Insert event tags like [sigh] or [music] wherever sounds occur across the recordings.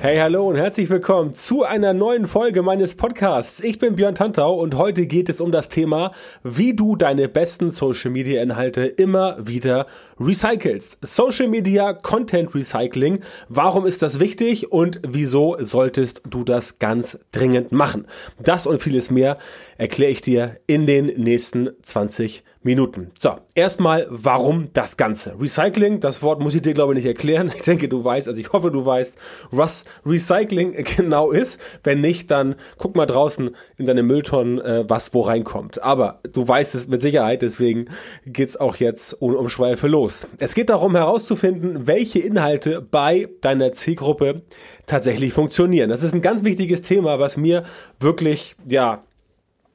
Hey, hallo und herzlich willkommen zu einer neuen Folge meines Podcasts. Ich bin Björn Tantau und heute geht es um das Thema, wie du deine besten Social Media Inhalte immer wieder recycelst. Social Media Content Recycling. Warum ist das wichtig und wieso solltest du das ganz dringend machen? Das und vieles mehr erkläre ich dir in den nächsten 20 Minuten. So, erstmal, warum das Ganze? Recycling, das Wort muss ich dir glaube ich nicht erklären. Ich denke, du weißt, also ich hoffe, du weißt, was Recycling [laughs] genau ist. Wenn nicht, dann guck mal draußen in deine Mülltonnen, äh, was wo reinkommt. Aber du weißt es mit Sicherheit, deswegen geht's auch jetzt ohne Umschweife los. Es geht darum herauszufinden, welche Inhalte bei deiner Zielgruppe tatsächlich funktionieren. Das ist ein ganz wichtiges Thema, was mir wirklich, ja,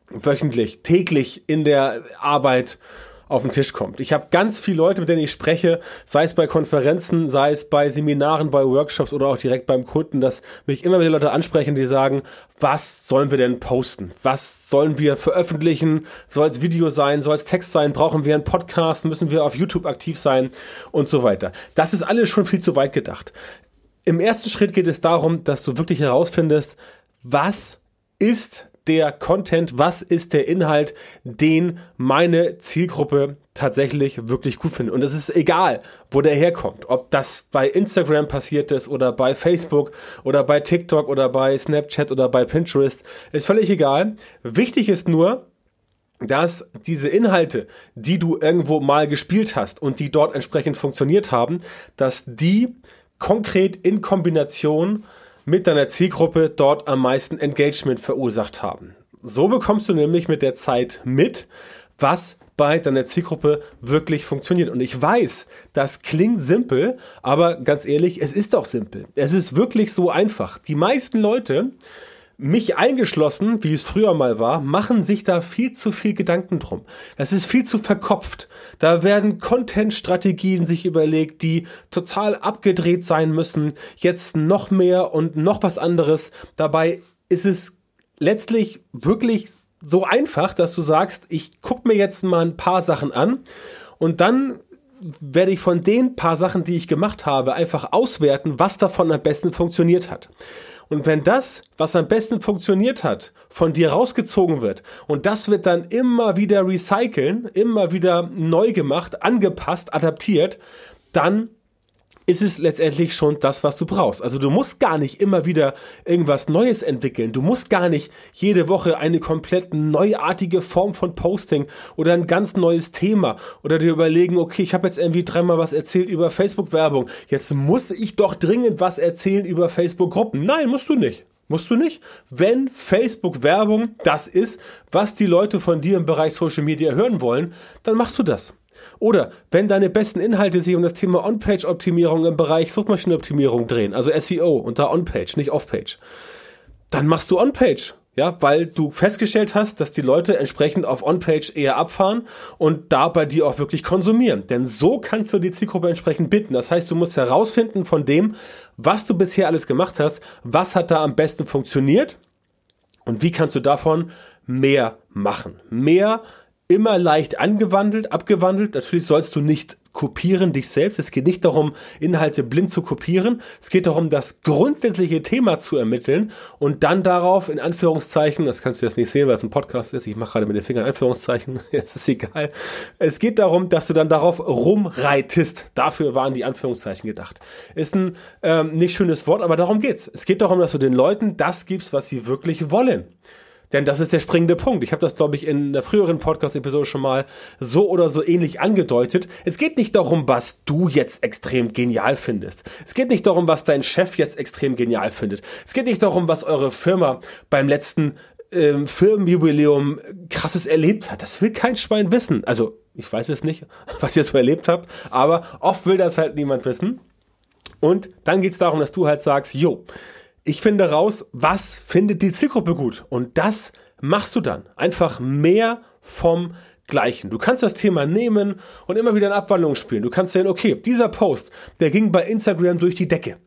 wöchentlich, täglich in der Arbeit auf den Tisch kommt. Ich habe ganz viele Leute, mit denen ich spreche, sei es bei Konferenzen, sei es bei Seminaren, bei Workshops oder auch direkt beim Kunden, dass mich immer wieder Leute ansprechen, die sagen, was sollen wir denn posten? Was sollen wir veröffentlichen? Soll es Video sein? Soll es Text sein? Brauchen wir einen Podcast? Müssen wir auf YouTube aktiv sein? Und so weiter. Das ist alles schon viel zu weit gedacht. Im ersten Schritt geht es darum, dass du wirklich herausfindest, was ist der Content, was ist der Inhalt, den meine Zielgruppe tatsächlich wirklich gut findet. Und es ist egal, wo der herkommt. Ob das bei Instagram passiert ist oder bei Facebook oder bei TikTok oder bei Snapchat oder bei Pinterest, ist völlig egal. Wichtig ist nur, dass diese Inhalte, die du irgendwo mal gespielt hast und die dort entsprechend funktioniert haben, dass die konkret in Kombination mit deiner Zielgruppe dort am meisten Engagement verursacht haben. So bekommst du nämlich mit der Zeit mit, was bei deiner Zielgruppe wirklich funktioniert. Und ich weiß, das klingt simpel, aber ganz ehrlich, es ist doch simpel. Es ist wirklich so einfach. Die meisten Leute mich eingeschlossen, wie es früher mal war, machen sich da viel zu viel Gedanken drum. Das ist viel zu verkopft. Da werden Content-Strategien sich überlegt, die total abgedreht sein müssen. Jetzt noch mehr und noch was anderes. Dabei ist es letztlich wirklich so einfach, dass du sagst, ich gucke mir jetzt mal ein paar Sachen an und dann werde ich von den paar Sachen, die ich gemacht habe, einfach auswerten, was davon am besten funktioniert hat. Und wenn das, was am besten funktioniert hat, von dir rausgezogen wird und das wird dann immer wieder recyceln, immer wieder neu gemacht, angepasst, adaptiert, dann ist es letztendlich schon das, was du brauchst. Also du musst gar nicht immer wieder irgendwas Neues entwickeln. Du musst gar nicht jede Woche eine komplett neuartige Form von Posting oder ein ganz neues Thema oder dir überlegen, okay, ich habe jetzt irgendwie dreimal was erzählt über Facebook-Werbung. Jetzt muss ich doch dringend was erzählen über Facebook-Gruppen. Nein, musst du nicht. Musst du nicht? Wenn Facebook-Werbung das ist, was die Leute von dir im Bereich Social Media hören wollen, dann machst du das. Oder wenn deine besten Inhalte sich um das Thema On-Page-Optimierung im Bereich Suchmaschinenoptimierung drehen, also SEO unter On-Page, nicht Off-Page, dann machst du On-Page. Ja, weil du festgestellt hast, dass die Leute entsprechend auf On-Page eher abfahren und da bei dir auch wirklich konsumieren. Denn so kannst du die Zielgruppe entsprechend binden. Das heißt, du musst herausfinden von dem, was du bisher alles gemacht hast, was hat da am besten funktioniert und wie kannst du davon mehr machen. Mehr immer leicht angewandelt, abgewandelt. Natürlich sollst du nicht kopieren dich selbst. Es geht nicht darum, Inhalte blind zu kopieren. Es geht darum, das grundsätzliche Thema zu ermitteln und dann darauf in Anführungszeichen, das kannst du jetzt nicht sehen, weil es ein Podcast ist, ich mache gerade mit den Fingern Anführungszeichen, [laughs] es ist egal. Es geht darum, dass du dann darauf rumreitest. Dafür waren die Anführungszeichen gedacht. Ist ein ähm, nicht schönes Wort, aber darum geht's. Es geht darum, dass du den Leuten das gibst, was sie wirklich wollen. Denn das ist der springende Punkt. Ich habe das, glaube ich, in der früheren Podcast-Episode schon mal so oder so ähnlich angedeutet. Es geht nicht darum, was du jetzt extrem genial findest. Es geht nicht darum, was dein Chef jetzt extrem genial findet. Es geht nicht darum, was eure Firma beim letzten ähm, Firmenjubiläum krasses erlebt hat. Das will kein Schwein wissen. Also, ich weiß es nicht, [laughs] was ihr so erlebt habt, aber oft will das halt niemand wissen. Und dann geht es darum, dass du halt sagst, jo, ich finde raus, was findet die Zielgruppe gut. Und das machst du dann? Einfach mehr vom Gleichen. Du kannst das Thema nehmen und immer wieder in Abwandlung spielen. Du kannst sehen, okay, dieser Post, der ging bei Instagram durch die Decke.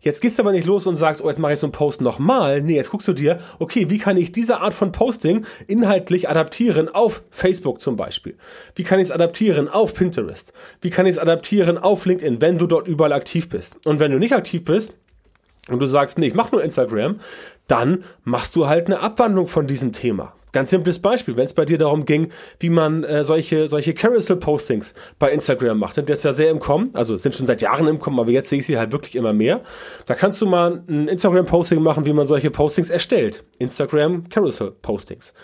Jetzt gehst du aber nicht los und sagst, oh, jetzt mache ich so einen Post nochmal. Nee, jetzt guckst du dir, okay, wie kann ich diese Art von Posting inhaltlich adaptieren auf Facebook zum Beispiel? Wie kann ich es adaptieren auf Pinterest? Wie kann ich es adaptieren auf LinkedIn, wenn du dort überall aktiv bist? Und wenn du nicht aktiv bist, und du sagst, nee, ich mach nur Instagram, dann machst du halt eine Abwandlung von diesem Thema. Ganz simples Beispiel, wenn es bei dir darum ging, wie man äh, solche, solche Carousel-Postings bei Instagram macht, sind das ja sehr im Kommen, also sind schon seit Jahren im Kommen, aber jetzt sehe ich sie halt wirklich immer mehr. Da kannst du mal ein Instagram-Posting machen, wie man solche Postings erstellt. Instagram Carousel-Postings.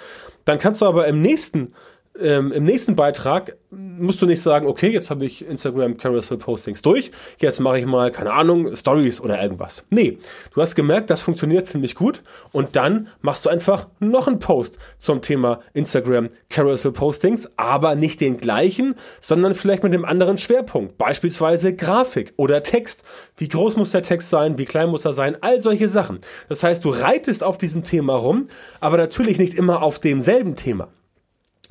Dann kannst du aber im nächsten ähm, im nächsten Beitrag musst du nicht sagen, okay, jetzt habe ich Instagram Carousel Postings durch, jetzt mache ich mal, keine Ahnung, Stories oder irgendwas. Nee, du hast gemerkt, das funktioniert ziemlich gut und dann machst du einfach noch einen Post zum Thema Instagram Carousel Postings, aber nicht den gleichen, sondern vielleicht mit einem anderen Schwerpunkt, beispielsweise Grafik oder Text. Wie groß muss der Text sein, wie klein muss er sein, all solche Sachen. Das heißt, du reitest auf diesem Thema rum, aber natürlich nicht immer auf demselben Thema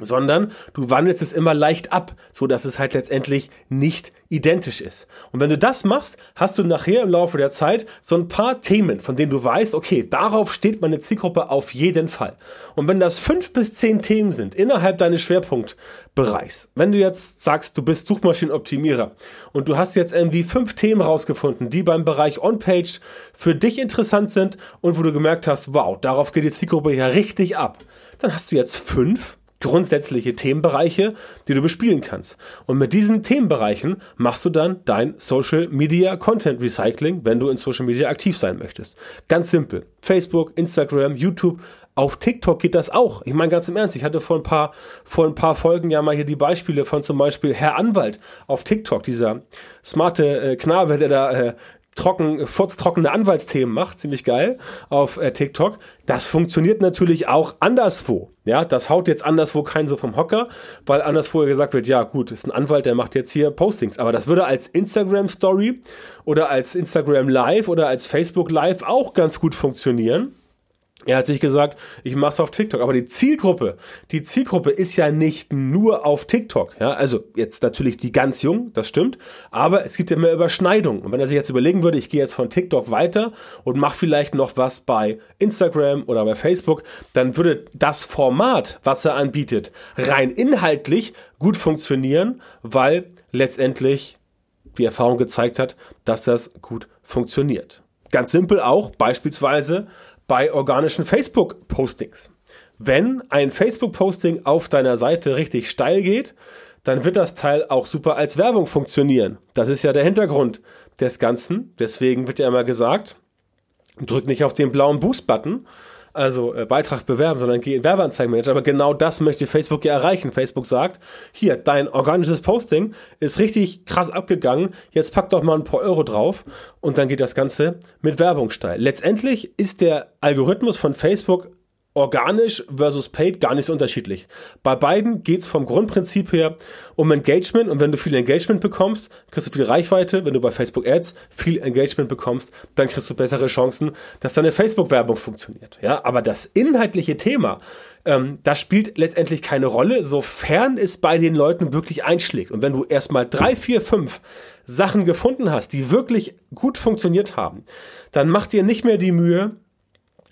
sondern du wandelst es immer leicht ab, so dass es halt letztendlich nicht identisch ist. Und wenn du das machst, hast du nachher im Laufe der Zeit so ein paar Themen, von denen du weißt, okay, darauf steht meine Zielgruppe auf jeden Fall. Und wenn das fünf bis zehn Themen sind innerhalb deines Schwerpunktbereichs, wenn du jetzt sagst, du bist Suchmaschinenoptimierer und du hast jetzt irgendwie fünf Themen rausgefunden, die beim Bereich On-Page für dich interessant sind und wo du gemerkt hast, wow, darauf geht die Zielgruppe ja richtig ab, dann hast du jetzt fünf grundsätzliche Themenbereiche, die du bespielen kannst. Und mit diesen Themenbereichen machst du dann dein Social Media Content Recycling, wenn du in Social Media aktiv sein möchtest. Ganz simpel. Facebook, Instagram, YouTube, auf TikTok geht das auch. Ich meine ganz im Ernst, ich hatte vor ein paar, vor ein paar Folgen ja mal hier die Beispiele von zum Beispiel Herr Anwalt auf TikTok, dieser smarte äh, Knabe, der da äh, trocken, furztrockene Anwaltsthemen macht, ziemlich geil auf äh, TikTok. Das funktioniert natürlich auch anderswo. Ja, das haut jetzt anderswo keinen so vom Hocker, weil anderswo gesagt wird, ja gut, ist ein Anwalt, der macht jetzt hier Postings. Aber das würde als Instagram Story oder als Instagram Live oder als Facebook Live auch ganz gut funktionieren. Er hat sich gesagt, ich mache es auf TikTok. Aber die Zielgruppe, die Zielgruppe ist ja nicht nur auf TikTok. Ja, also jetzt natürlich die ganz jung, das stimmt. Aber es gibt ja mehr Überschneidungen. Und wenn er sich jetzt überlegen würde, ich gehe jetzt von TikTok weiter und mache vielleicht noch was bei Instagram oder bei Facebook, dann würde das Format, was er anbietet, rein inhaltlich gut funktionieren, weil letztendlich die Erfahrung gezeigt hat, dass das gut funktioniert. Ganz simpel auch, beispielsweise bei organischen Facebook-Postings. Wenn ein Facebook-Posting auf deiner Seite richtig steil geht, dann wird das Teil auch super als Werbung funktionieren. Das ist ja der Hintergrund des Ganzen. Deswegen wird ja immer gesagt, drück nicht auf den blauen Boost-Button, also äh, Beitrag bewerben, sondern geh in Werbeanzeigenmanager. Aber genau das möchte Facebook ja erreichen. Facebook sagt, hier, dein organisches Posting ist richtig krass abgegangen, jetzt pack doch mal ein paar Euro drauf und dann geht das Ganze mit Werbung steil. Letztendlich ist der Algorithmus von Facebook organisch versus paid gar nicht so unterschiedlich. Bei beiden geht's vom Grundprinzip her um Engagement und wenn du viel Engagement bekommst, kriegst du viel Reichweite. Wenn du bei Facebook Ads viel Engagement bekommst, dann kriegst du bessere Chancen, dass deine Facebook-Werbung funktioniert. Ja, aber das inhaltliche Thema, ähm, das spielt letztendlich keine Rolle, sofern es bei den Leuten wirklich einschlägt. Und wenn du erstmal drei, vier, fünf Sachen gefunden hast, die wirklich gut funktioniert haben, dann mach dir nicht mehr die Mühe,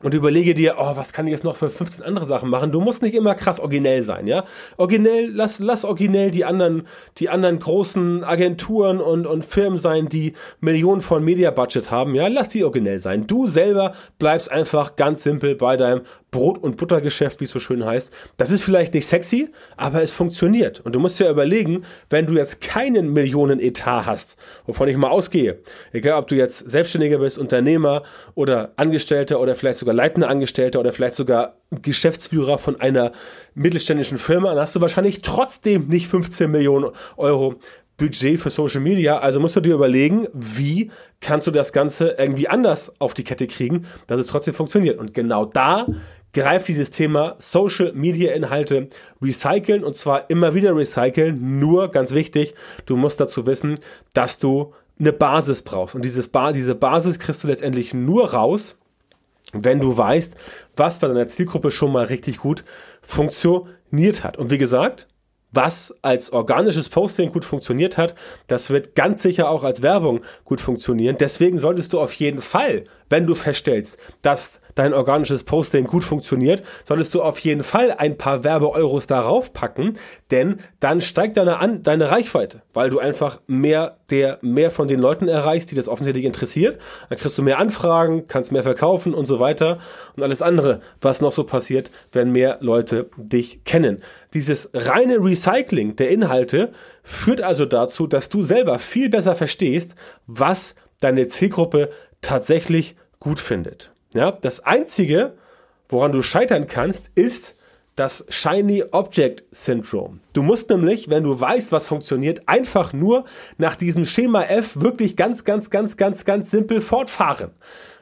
und überlege dir, oh, was kann ich jetzt noch für 15 andere Sachen machen? Du musst nicht immer krass originell sein, ja? Originell, lass, lass originell die anderen, die anderen großen Agenturen und, und Firmen sein, die Millionen von Media-Budget haben, ja? Lass die originell sein. Du selber bleibst einfach ganz simpel bei deinem Brot- und Buttergeschäft, wie es so schön heißt. Das ist vielleicht nicht sexy, aber es funktioniert. Und du musst ja überlegen, wenn du jetzt keinen Millionen-Etat hast, wovon ich mal ausgehe, egal ob du jetzt Selbstständiger bist, Unternehmer oder Angestellter oder vielleicht sogar leitender Angestellter oder vielleicht sogar Geschäftsführer von einer mittelständischen Firma, dann hast du wahrscheinlich trotzdem nicht 15 Millionen Euro Budget für Social Media. Also musst du dir überlegen, wie kannst du das Ganze irgendwie anders auf die Kette kriegen, dass es trotzdem funktioniert. Und genau da greift dieses Thema Social Media Inhalte recyceln und zwar immer wieder recyceln. Nur ganz wichtig, du musst dazu wissen, dass du eine Basis brauchst. Und dieses ba diese Basis kriegst du letztendlich nur raus, wenn du weißt, was bei deiner Zielgruppe schon mal richtig gut funktioniert hat. Und wie gesagt, was als organisches Posting gut funktioniert hat, das wird ganz sicher auch als Werbung gut funktionieren. Deswegen solltest du auf jeden Fall, wenn du feststellst, dass dein organisches Posting gut funktioniert, solltest du auf jeden Fall ein paar Werbeeuros darauf packen, denn dann steigt deine, An deine Reichweite, weil du einfach mehr der mehr von den Leuten erreichst, die das offensichtlich interessiert. Dann kriegst du mehr Anfragen, kannst mehr verkaufen und so weiter und alles andere, was noch so passiert, wenn mehr Leute dich kennen. Dieses reine Recycling der Inhalte führt also dazu, dass du selber viel besser verstehst, was deine Zielgruppe tatsächlich gut findet. Ja, das einzige, woran du scheitern kannst, ist das Shiny Object Syndrome. Du musst nämlich, wenn du weißt, was funktioniert, einfach nur nach diesem Schema F wirklich ganz, ganz, ganz, ganz, ganz simpel fortfahren.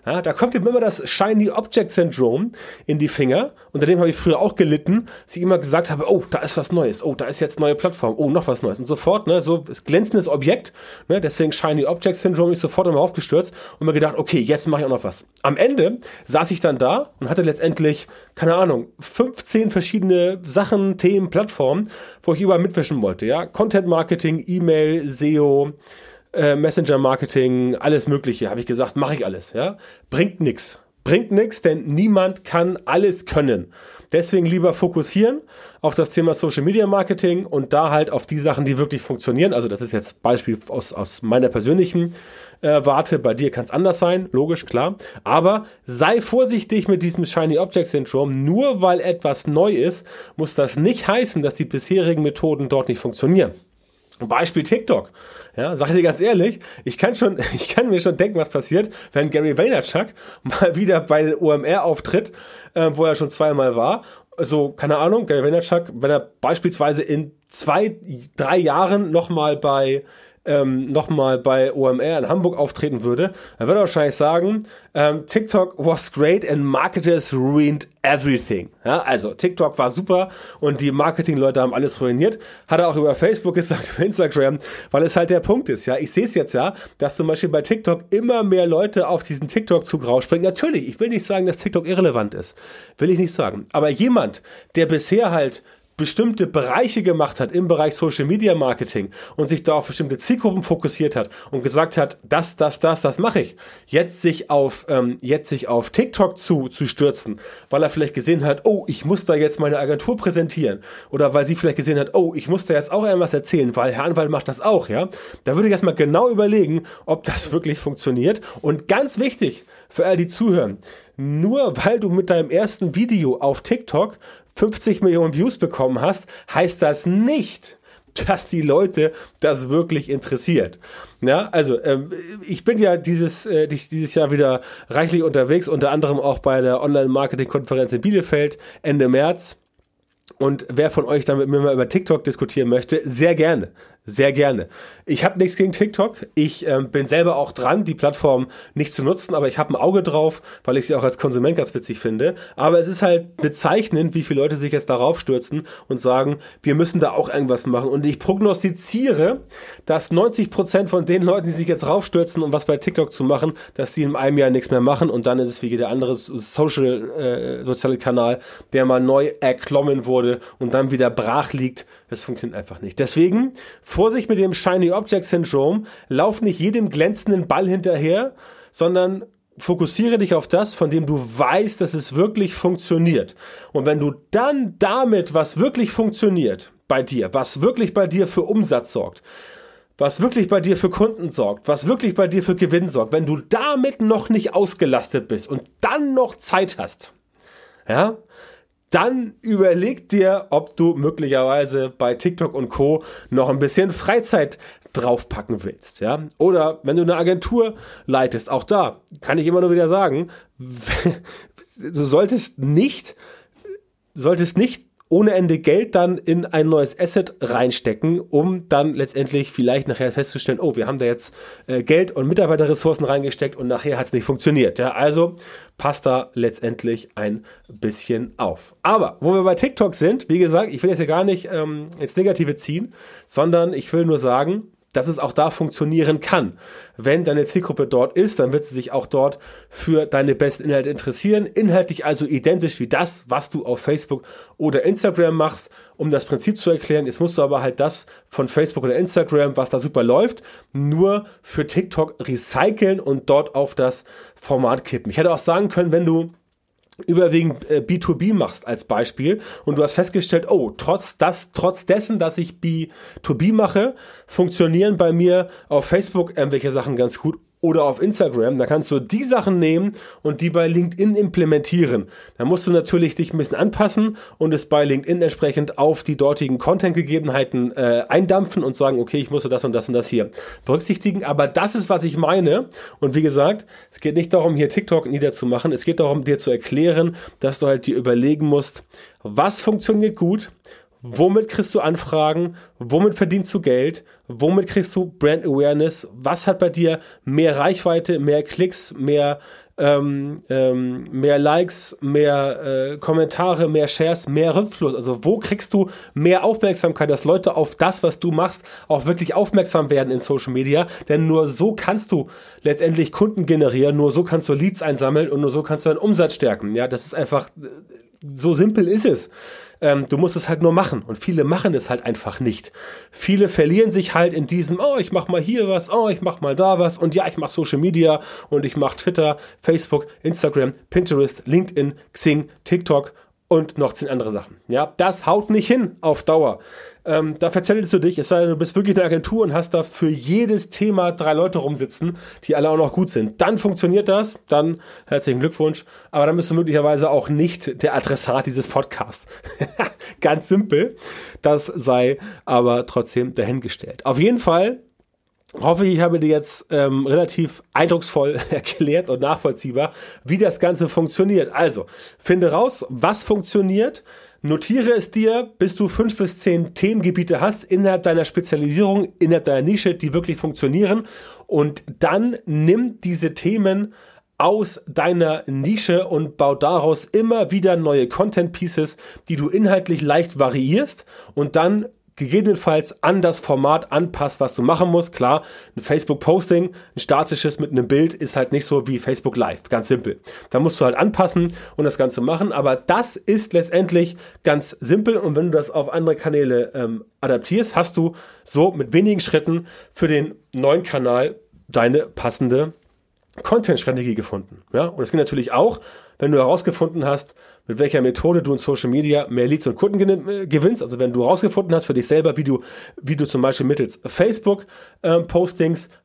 Ja, da kommt ihm immer das Shiny Object Syndrome in die Finger. Unter dem habe ich früher auch gelitten, dass ich immer gesagt habe, oh, da ist was Neues, oh, da ist jetzt neue Plattform, oh, noch was Neues und sofort, ne, so das glänzendes Objekt, ne, deswegen Shiny Object Syndrome, ich sofort immer aufgestürzt und mir gedacht, okay, jetzt mache ich auch noch was. Am Ende saß ich dann da und hatte letztendlich, keine Ahnung, 15 verschiedene Sachen, Themen, Plattformen, wo ich überall mitwischen wollte, ja, Content Marketing, E-Mail, SEO, äh, Messenger-Marketing, alles Mögliche, habe ich gesagt, mache ich alles. Ja? Bringt nix. Bringt nix, denn niemand kann alles können. Deswegen lieber fokussieren auf das Thema Social Media Marketing und da halt auf die Sachen, die wirklich funktionieren. Also das ist jetzt Beispiel aus, aus meiner persönlichen äh, Warte. Bei dir kann es anders sein, logisch, klar. Aber sei vorsichtig mit diesem Shiny Object Syndrome. Nur weil etwas neu ist, muss das nicht heißen, dass die bisherigen Methoden dort nicht funktionieren. Beispiel TikTok. Ja, sag ich dir ganz ehrlich, ich kann schon, [laughs] ich kann mir schon denken, was passiert, wenn Gary Vaynerchuk mal wieder bei den OMR auftritt, äh, wo er schon zweimal war. So, keine Ahnung, Gary Vaynerchuk, wenn er beispielsweise in zwei, drei Jahren nochmal bei ähm, nochmal bei OMR in Hamburg auftreten würde, dann würde er wahrscheinlich sagen, ähm, TikTok was great and marketers ruined everything. Ja, also TikTok war super und die Marketingleute haben alles ruiniert. Hat er auch über Facebook gesagt, [laughs] über Instagram, weil es halt der Punkt ist. Ja, ich sehe es jetzt ja, dass zum Beispiel bei TikTok immer mehr Leute auf diesen TikTok-Zug rausspringen. Natürlich, ich will nicht sagen, dass TikTok irrelevant ist. Will ich nicht sagen. Aber jemand, der bisher halt bestimmte Bereiche gemacht hat im Bereich Social Media Marketing und sich da auf bestimmte Zielgruppen fokussiert hat und gesagt hat, das, das, das, das mache ich. Jetzt sich auf ähm, jetzt sich auf TikTok zu zu stürzen, weil er vielleicht gesehen hat, oh, ich muss da jetzt meine Agentur präsentieren oder weil sie vielleicht gesehen hat, oh, ich muss da jetzt auch irgendwas erzählen, weil Herr Anwalt macht das auch, ja. Da würde ich erstmal genau überlegen, ob das wirklich funktioniert und ganz wichtig für all die zuhören, nur weil du mit deinem ersten Video auf TikTok 50 Millionen Views bekommen hast, heißt das nicht, dass die Leute das wirklich interessiert. Ja, also ähm, ich bin ja dieses äh, dieses Jahr wieder reichlich unterwegs, unter anderem auch bei der Online-Marketing-Konferenz in Bielefeld Ende März. Und wer von euch dann mit mir mal über TikTok diskutieren möchte, sehr gerne. Sehr gerne. Ich habe nichts gegen TikTok. Ich ähm, bin selber auch dran, die Plattform nicht zu nutzen, aber ich habe ein Auge drauf, weil ich sie auch als Konsument ganz witzig finde. Aber es ist halt bezeichnend, wie viele Leute sich jetzt darauf stürzen und sagen, wir müssen da auch irgendwas machen. Und ich prognostiziere, dass 90 Prozent von den Leuten, die sich jetzt raufstürzen, um was bei TikTok zu machen, dass sie in einem Jahr nichts mehr machen und dann ist es wie jeder andere Social, äh, soziale Kanal, der mal neu erklommen wurde und dann wieder brach liegt. Das funktioniert einfach nicht. Deswegen Vorsicht mit dem Shiny Object Syndrome. Lauf nicht jedem glänzenden Ball hinterher, sondern fokussiere dich auf das, von dem du weißt, dass es wirklich funktioniert. Und wenn du dann damit, was wirklich funktioniert bei dir, was wirklich bei dir für Umsatz sorgt, was wirklich bei dir für Kunden sorgt, was wirklich bei dir für Gewinn sorgt, wenn du damit noch nicht ausgelastet bist und dann noch Zeit hast, ja, dann überleg dir, ob du möglicherweise bei TikTok und Co. noch ein bisschen Freizeit draufpacken willst, ja. Oder wenn du eine Agentur leitest, auch da kann ich immer nur wieder sagen, [laughs] du solltest nicht, solltest nicht ohne Ende Geld dann in ein neues Asset reinstecken, um dann letztendlich vielleicht nachher festzustellen, oh, wir haben da jetzt äh, Geld und Mitarbeiterressourcen reingesteckt und nachher hat es nicht funktioniert. Ja, also passt da letztendlich ein bisschen auf. Aber wo wir bei TikTok sind, wie gesagt, ich will jetzt hier gar nicht ähm, ins Negative ziehen, sondern ich will nur sagen, dass es auch da funktionieren kann. Wenn deine Zielgruppe dort ist, dann wird sie sich auch dort für deine besten Inhalte interessieren. Inhaltlich also identisch wie das, was du auf Facebook oder Instagram machst. Um das Prinzip zu erklären, jetzt musst du aber halt das von Facebook oder Instagram, was da super läuft, nur für TikTok recyceln und dort auf das Format kippen. Ich hätte auch sagen können, wenn du überwiegend äh, B2B machst als Beispiel und du hast festgestellt, oh, trotz das, trotz dessen, dass ich B2B mache, funktionieren bei mir auf Facebook irgendwelche Sachen ganz gut oder auf Instagram, da kannst du die Sachen nehmen und die bei LinkedIn implementieren. Da musst du natürlich dich ein bisschen anpassen und es bei LinkedIn entsprechend auf die dortigen Content-Gegebenheiten äh, eindampfen und sagen, okay, ich muss das und das und das hier berücksichtigen. Aber das ist, was ich meine. Und wie gesagt, es geht nicht darum, hier TikTok niederzumachen. Es geht darum, dir zu erklären, dass du halt dir überlegen musst, was funktioniert gut, Womit kriegst du Anfragen? Womit verdienst du Geld? Womit kriegst du Brand Awareness? Was hat bei dir mehr Reichweite, mehr Klicks, mehr, ähm, ähm, mehr Likes, mehr äh, Kommentare, mehr Shares, mehr Rückfluss? Also wo kriegst du mehr Aufmerksamkeit, dass Leute auf das, was du machst, auch wirklich aufmerksam werden in Social Media? Denn nur so kannst du letztendlich Kunden generieren, nur so kannst du Leads einsammeln und nur so kannst du deinen Umsatz stärken. Ja, das ist einfach, so simpel ist es. Ähm, du musst es halt nur machen. Und viele machen es halt einfach nicht. Viele verlieren sich halt in diesem, oh, ich mach mal hier was, oh, ich mach mal da was und ja, ich mach Social Media und ich mach Twitter, Facebook, Instagram, Pinterest, LinkedIn, Xing, TikTok und noch zehn andere Sachen. Ja, das haut nicht hin auf Dauer. Ähm, da verzettelst du dich, es sei denn, du bist wirklich eine Agentur und hast da für jedes Thema drei Leute rumsitzen, die alle auch noch gut sind. Dann funktioniert das, dann herzlichen Glückwunsch, aber dann bist du möglicherweise auch nicht der Adressat dieses Podcasts. [laughs] Ganz simpel, das sei aber trotzdem dahingestellt. Auf jeden Fall hoffe ich, habe dir jetzt ähm, relativ eindrucksvoll [laughs] erklärt und nachvollziehbar, wie das Ganze funktioniert. Also, finde raus, was funktioniert, Notiere es dir, bis du fünf bis zehn Themengebiete hast innerhalb deiner Spezialisierung, innerhalb deiner Nische, die wirklich funktionieren. Und dann nimm diese Themen aus deiner Nische und bau daraus immer wieder neue Content Pieces, die du inhaltlich leicht variierst und dann gegebenenfalls an das Format anpasst, was du machen musst. Klar, ein Facebook-Posting, ein statisches mit einem Bild ist halt nicht so wie Facebook Live, ganz simpel. Da musst du halt anpassen und das Ganze machen, aber das ist letztendlich ganz simpel und wenn du das auf andere Kanäle ähm, adaptierst, hast du so mit wenigen Schritten für den neuen Kanal deine passende Content-Strategie gefunden. Ja, und das geht natürlich auch, wenn du herausgefunden hast, mit welcher Methode du in Social Media mehr Leads und Kunden äh, gewinnst. Also wenn du herausgefunden hast für dich selber, wie du, wie du zum Beispiel mittels Facebook ähm,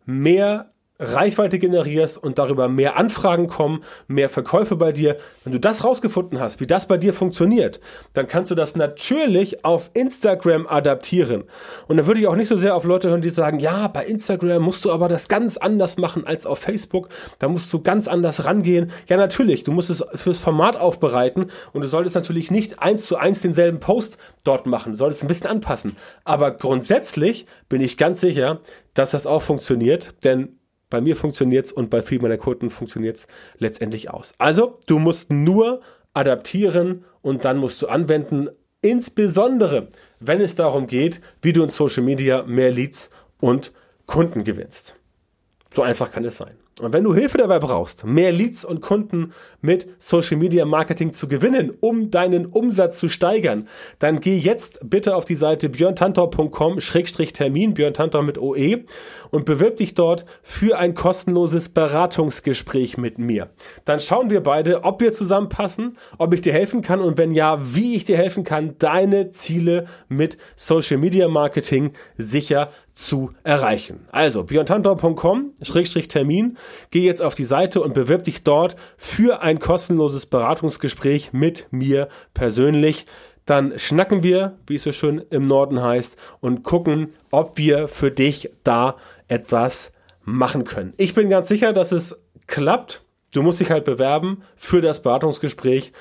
mehr Reichweite generierst und darüber mehr Anfragen kommen, mehr Verkäufe bei dir. Wenn du das rausgefunden hast, wie das bei dir funktioniert, dann kannst du das natürlich auf Instagram adaptieren. Und dann würde ich auch nicht so sehr auf Leute hören, die sagen, ja, bei Instagram musst du aber das ganz anders machen als auf Facebook. Da musst du ganz anders rangehen. Ja, natürlich, du musst es fürs Format aufbereiten und du solltest natürlich nicht eins zu eins denselben Post dort machen. Du solltest ein bisschen anpassen. Aber grundsätzlich bin ich ganz sicher, dass das auch funktioniert, denn bei mir funktioniert es und bei vielen meiner Kunden funktioniert es letztendlich aus. Also, du musst nur adaptieren und dann musst du anwenden, insbesondere wenn es darum geht, wie du in Social Media mehr Leads und Kunden gewinnst. So einfach kann es sein. Und wenn du Hilfe dabei brauchst, mehr Leads und Kunden mit Social Media Marketing zu gewinnen, um deinen Umsatz zu steigern, dann geh jetzt bitte auf die Seite björntantor.com-termin, Björn Tantor mit OE und bewirb dich dort für ein kostenloses Beratungsgespräch mit mir. Dann schauen wir beide, ob wir zusammenpassen, ob ich dir helfen kann und wenn ja, wie ich dir helfen kann, deine Ziele mit Social Media Marketing sicher zu erreichen. Also björntantor.com-termin, geh jetzt auf die Seite und bewirb dich dort für ein kostenloses Beratungsgespräch mit mir persönlich. Dann schnacken wir, wie es so schön im Norden heißt, und gucken, ob wir für dich da etwas machen können. Ich bin ganz sicher, dass es klappt. Du musst dich halt bewerben für das Beratungsgespräch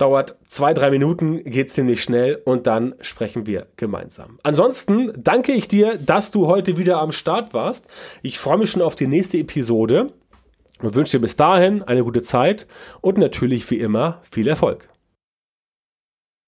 dauert zwei, drei Minuten, geht ziemlich schnell und dann sprechen wir gemeinsam. Ansonsten danke ich dir, dass du heute wieder am Start warst. Ich freue mich schon auf die nächste Episode und wünsche dir bis dahin eine gute Zeit und natürlich wie immer viel Erfolg.